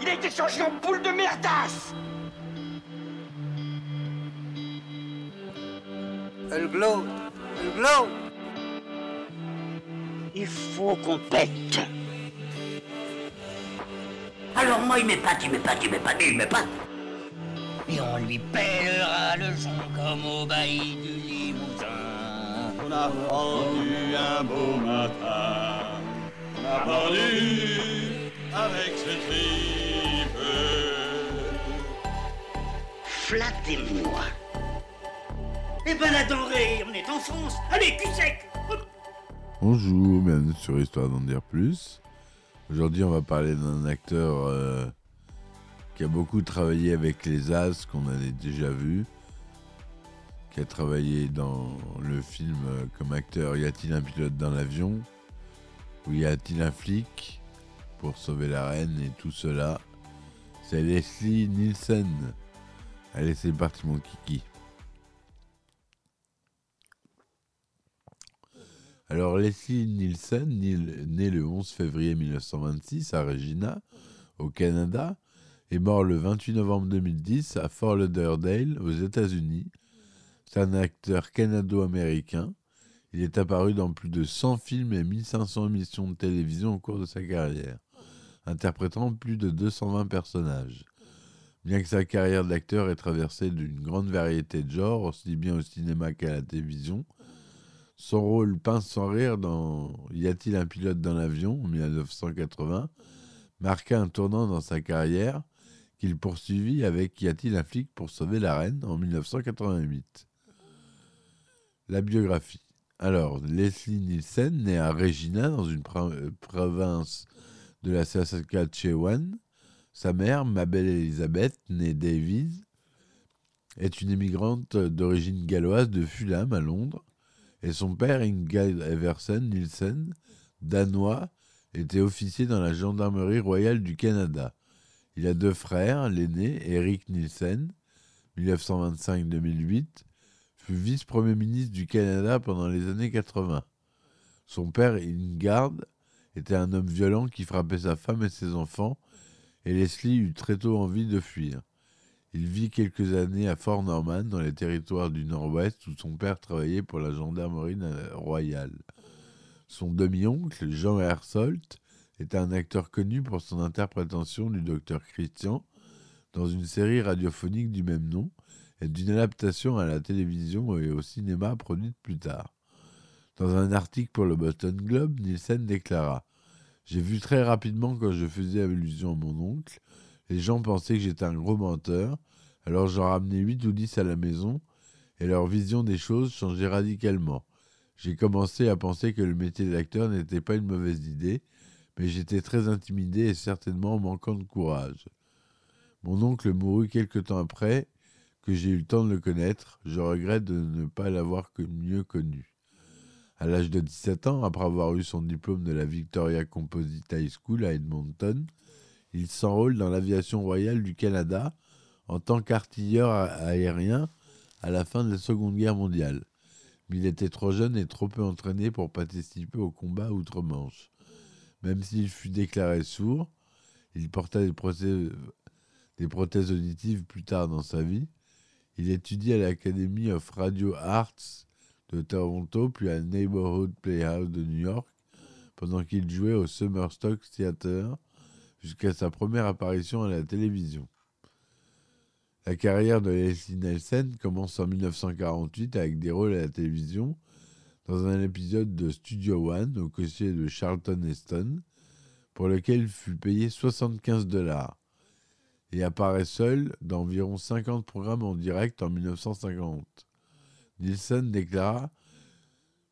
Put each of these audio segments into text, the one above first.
Il a été changé en boule de merdasse Elle glow Elle glow Il faut qu'on pète Alors moi, il m'épate, il m'épate, il m'épate, il m'épate. Et on lui pèlera le son comme au bailli du Limousin. On a pendu un beau matin, on a pendu avec ce tripe. Flattez-moi. Eh ben la denrée, on est en France. Allez, cul sec Bonjour, bienvenue sur Histoire d'en dire plus. Aujourd'hui, on va parler d'un acteur euh, qui a beaucoup travaillé avec les As, qu'on avait déjà vu, qui a travaillé dans le film euh, comme acteur Y a-t-il un pilote dans l'avion? Ou y a-t-il un flic pour sauver la reine et tout cela C'est Leslie Nielsen. Allez, c'est parti, mon kiki. Alors, Leslie Nielsen, né le 11 février 1926 à Regina, au Canada, est mort le 28 novembre 2010 à Fort Lauderdale, aux États-Unis. C'est un acteur canado-américain. Il est apparu dans plus de 100 films et 1500 émissions de télévision au cours de sa carrière, interprétant plus de 220 personnages. Bien que sa carrière d'acteur ait traversé d'une grande variété de genres, aussi bien au cinéma qu'à la télévision, son rôle pince sans rire dans Y a-t-il un pilote dans l'avion en 1980 marqua un tournant dans sa carrière qu'il poursuivit avec Y a-t-il un flic pour sauver la reine en 1988. La biographie. Alors, Leslie Nielsen, née à Regina, dans une province de la Saskatchewan, sa mère, Mabel Elizabeth, née Davies, est une immigrante d'origine galloise de Fulham à Londres et son père, Ingald Eversen Nielsen, danois, était officier dans la gendarmerie royale du Canada. Il a deux frères, l'aîné, Eric Nielsen, 1925-2008, fut vice-premier ministre du Canada pendant les années 80. Son père, Ingard, était un homme violent qui frappait sa femme et ses enfants, et Leslie eut très tôt envie de fuir. Il vit quelques années à Fort Norman, dans les territoires du Nord-Ouest, où son père travaillait pour la gendarmerie royale. Son demi-oncle, Jean Hersolt, est un acteur connu pour son interprétation du docteur Christian dans une série radiophonique du même nom et d'une adaptation à la télévision et au cinéma produite plus tard. Dans un article pour le Boston Globe, Nielsen déclara J'ai vu très rapidement quand je faisais allusion à mon oncle les gens pensaient que j'étais un gros menteur, alors j'en ramenais 8 ou 10 à la maison, et leur vision des choses changeait radicalement. J'ai commencé à penser que le métier d'acteur n'était pas une mauvaise idée, mais j'étais très intimidé et certainement manquant de courage. Mon oncle mourut quelque temps après que j'ai eu le temps de le connaître. Je regrette de ne pas l'avoir mieux connu. À l'âge de 17 ans, après avoir eu son diplôme de la Victoria Composite High School à Edmonton, il s'enrôle dans l'aviation royale du Canada en tant qu'artilleur aérien à la fin de la Seconde Guerre mondiale. Mais il était trop jeune et trop peu entraîné pour participer au combat outre-Manche. Même s'il fut déclaré sourd, il porta des des prothèses auditives plus tard dans sa vie. Il étudie à l'Academy of Radio Arts de Toronto, puis à Neighborhood Playhouse de New York, pendant qu'il jouait au Summerstock Theatre jusqu'à sa première apparition à la télévision. La carrière de Leslie Nielsen commence en 1948 avec des rôles à la télévision dans un épisode de Studio One au côté de Charlton Heston, pour lequel il fut payé 75 dollars, et apparaît seul dans environ 50 programmes en direct en 1950. Nielsen déclara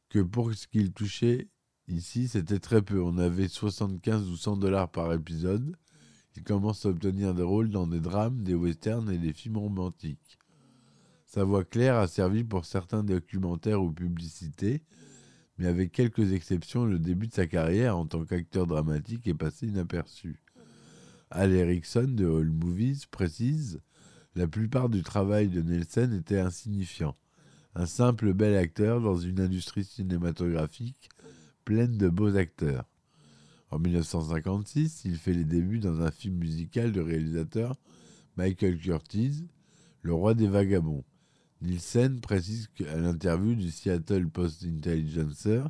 que pour ce qu'il touchait Ici, c'était très peu. On avait 75 ou 100 dollars par épisode. Il commence à obtenir des rôles dans des drames, des westerns et des films romantiques. Sa voix claire a servi pour certains documentaires ou publicités, mais avec quelques exceptions, le début de sa carrière en tant qu'acteur dramatique est passé inaperçu. Al Erickson de All Movies précise La plupart du travail de Nelson était insignifiant. Un simple bel acteur dans une industrie cinématographique pleine de beaux acteurs. En 1956, il fait les débuts dans un film musical du réalisateur Michael Curtiz, Le roi des vagabonds. Nielsen précise à l'interview du Seattle Post-Intelligencer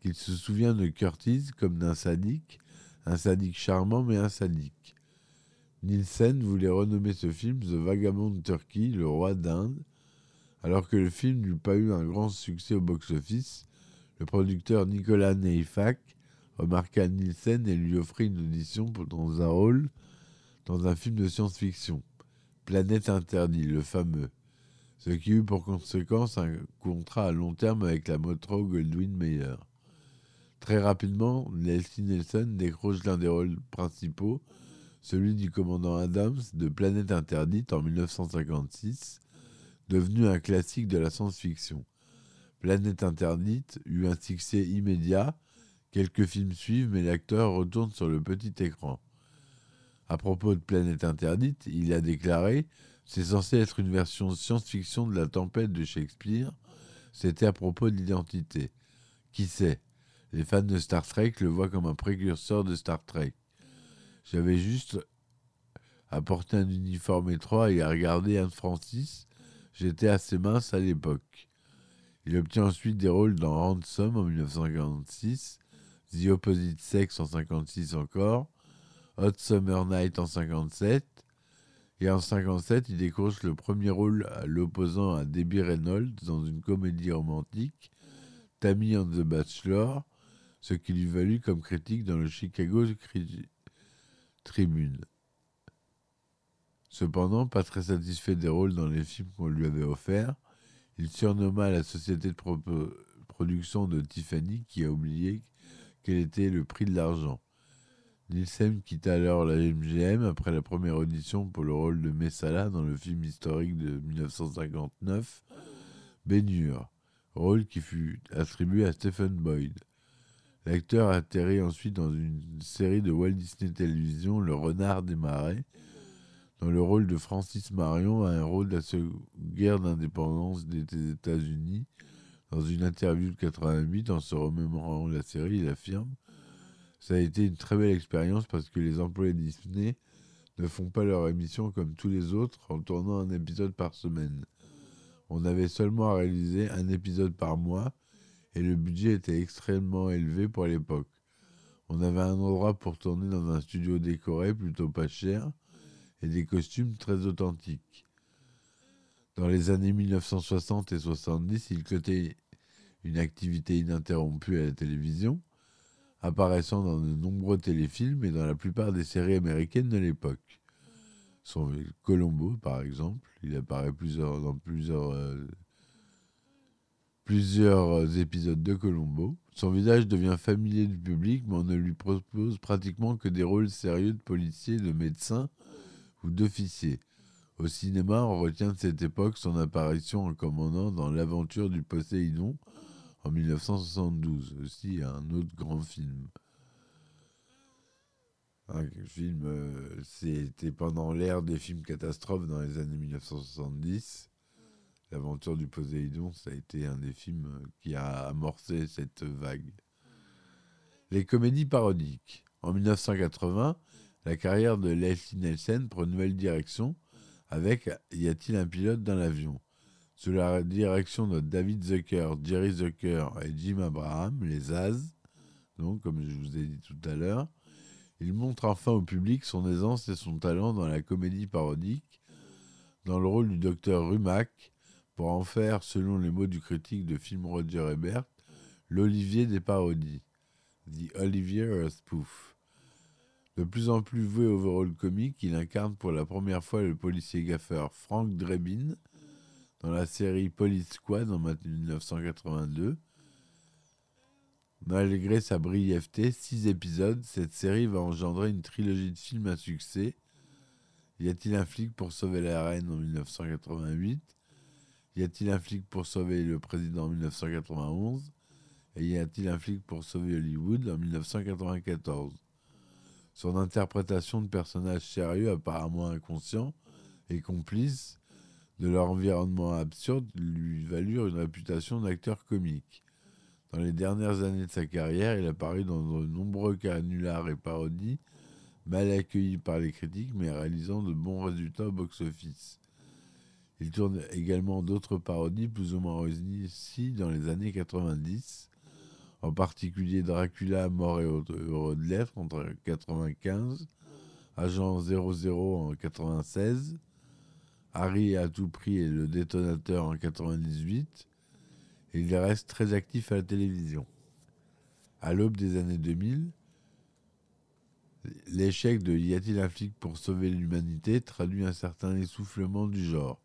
qu'il se souvient de Curtiz comme d'un sadique, un sadique charmant mais un sadique. Nielsen voulait renommer ce film The Vagabond Turkey, le roi d'Inde, alors que le film n'eut pas eu un grand succès au box-office. Le producteur Nicolas Neifak remarqua Nielsen et lui offrit une audition pour dans un rôle dans un film de science-fiction, Planète Interdit, le fameux, ce qui eut pour conséquence un contrat à long terme avec la Metro Goldwyn Mayer. Très rapidement, Nelson décroche l'un des rôles principaux, celui du commandant Adams de Planète Interdite en 1956, devenu un classique de la science-fiction. Planète Interdite eut un succès immédiat, quelques films suivent, mais l'acteur retourne sur le petit écran. À propos de Planète Interdite, il a déclaré C'est censé être une version science-fiction de la tempête de Shakespeare. C'était à propos de l'identité. Qui sait? Les fans de Star Trek le voient comme un précurseur de Star Trek. J'avais juste à porter un uniforme étroit et à regarder Anne Francis. J'étais assez mince à l'époque. Il obtient ensuite des rôles dans Ransom en 1946, The Opposite Sex en 1956 encore, Hot Summer Night en 57. Et en 57, il décroche le premier rôle à l'opposant à Debbie Reynolds dans une comédie romantique, Tammy and the Bachelor, ce qui lui valut comme critique dans le Chicago Tribune. Cependant, pas très satisfait des rôles dans les films qu'on lui avait offerts, il surnomma la société de production de Tiffany qui a oublié quel était le prix de l'argent. Nielsen quitta alors la MGM après la première audition pour le rôle de Messala dans le film historique de 1959, Ben rôle qui fut attribué à Stephen Boyd. L'acteur atterrit ensuite dans une série de Walt Disney Television, Le Renard des Marais, dans le rôle de Francis Marion, un rôle de la guerre d'indépendance des États-Unis. Dans une interview de 88, en se remémorant la série, il affirme Ça a été une très belle expérience parce que les employés Disney ne font pas leur émission comme tous les autres en tournant un épisode par semaine. On avait seulement à réaliser un épisode par mois et le budget était extrêmement élevé pour l'époque. On avait un endroit pour tourner dans un studio décoré plutôt pas cher et des costumes très authentiques. Dans les années 1960 et 70, il cotait une activité ininterrompue à la télévision, apparaissant dans de nombreux téléfilms et dans la plupart des séries américaines de l'époque. Son Colombo, par exemple, il apparaît plusieurs, dans plusieurs, euh, plusieurs épisodes de Colombo. Son visage devient familier du public, mais on ne lui propose pratiquement que des rôles sérieux de policier, de médecin ou d'officier. Au cinéma, on retient de cette époque son apparition en commandant dans L'aventure du Poséidon en 1972, aussi un autre grand film. Un film, euh, c'était pendant l'ère des films catastrophes dans les années 1970. L'aventure du Poséidon, ça a été un des films qui a amorcé cette vague. Les comédies parodiques. En 1980, la carrière de Leslie Nelson prend une nouvelle direction avec Y a-t-il un pilote dans l'avion? Sous la direction de David Zucker, Jerry Zucker et Jim Abraham, les As, donc comme je vous ai dit tout à l'heure, il montre enfin au public son aisance et son talent dans la comédie parodique, dans le rôle du docteur Rumac, pour en faire, selon les mots du critique de film Roger Ebert, l'Olivier des parodies, The Olivier Spoof. De plus en plus voué au rôle comique, il incarne pour la première fois le policier gaffeur Frank Drebin dans la série Police Squad en 1982. Malgré sa brièveté, six épisodes, cette série va engendrer une trilogie de films à succès. Y a-t-il un flic pour sauver la reine en 1988 Y a-t-il un flic pour sauver le président en 1991 Et y a-t-il un flic pour sauver Hollywood en 1994 son interprétation de personnages sérieux, apparemment inconscients et complices de leur environnement absurde, lui valurent une réputation d'acteur comique. Dans les dernières années de sa carrière, il a paru dans de nombreux canulars et parodies, mal accueillis par les critiques, mais réalisant de bons résultats au box-office. Il tourne également d'autres parodies plus ou moins réussies dans les années 90, en particulier Dracula, mort et heureux de lettres en 95, Agent 00 en 96, Harry à tout prix et le détonateur en 98, et il reste très actif à la télévision. À l'aube des années 2000, l'échec de Y a-t-il un flic pour sauver l'humanité traduit un certain essoufflement du genre.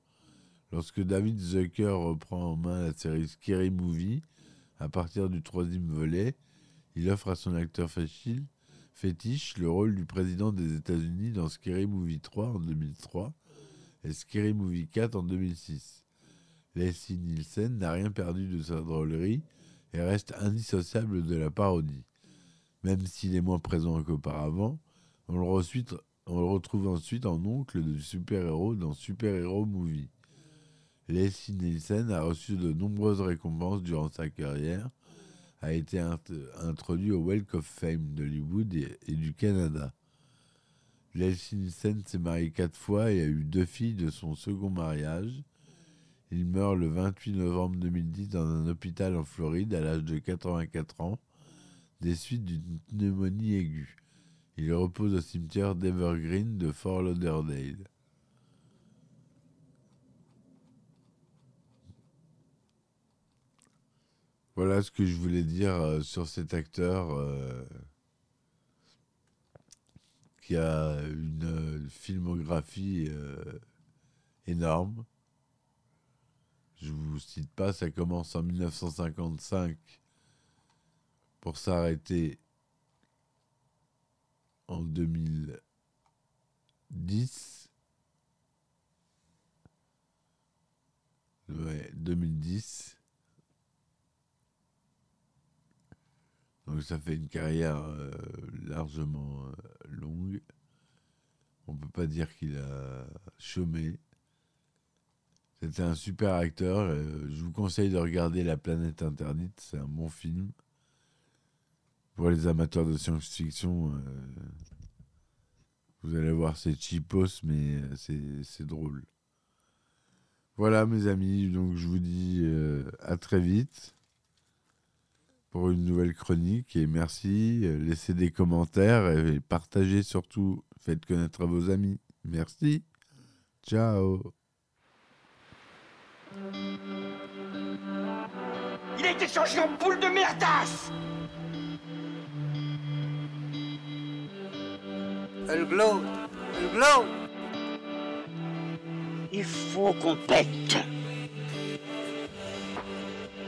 Lorsque David Zucker reprend en main la série Scary Movie, à partir du troisième volet, il offre à son acteur fétiche le rôle du président des États-Unis dans Scary Movie 3 en 2003 et Scary Movie 4 en 2006. Leslie Nielsen n'a rien perdu de sa drôlerie et reste indissociable de la parodie. Même s'il est moins présent qu'auparavant, on, le retrouve ensuite en oncle de super-héros dans Super Hero Movie. Leslie Nielsen a reçu de nombreuses récompenses durant sa carrière, a été introduit au Walk of Fame d'Hollywood et, et, du Canada. Leslie Nielsen s'est marié quatre fois et a eu deux filles de son second mariage. Il meurt le 28 novembre 2010 dans un hôpital en Floride à l'âge de 84 ans, des suites d'une pneumonie aiguë. Il repose au cimetière d'Evergreen de Fort Lauderdale. Voilà ce que je voulais dire euh, sur cet acteur euh, qui a une euh, filmographie énorme. Je vous cite pas, ça commence en 1955 pour s'arrêter en 2010. Ouais, 2010. Donc ça fait une carrière euh, largement euh, longue. On peut pas dire qu'il a chômé. C'était un super acteur. Euh, je vous conseille de regarder La planète interdite. C'est un bon film. Pour les amateurs de science-fiction, vous allez voir, c'est cheapos, mais c'est drôle. Voilà mes amis, donc je vous dis à très vite pour une nouvelle chronique et merci. Laissez des commentaires et partagez surtout. Faites connaître à vos amis. Merci. Ciao. Il a été changé en boule de merdasse Elle glow Elle glow Il faut qu'on pète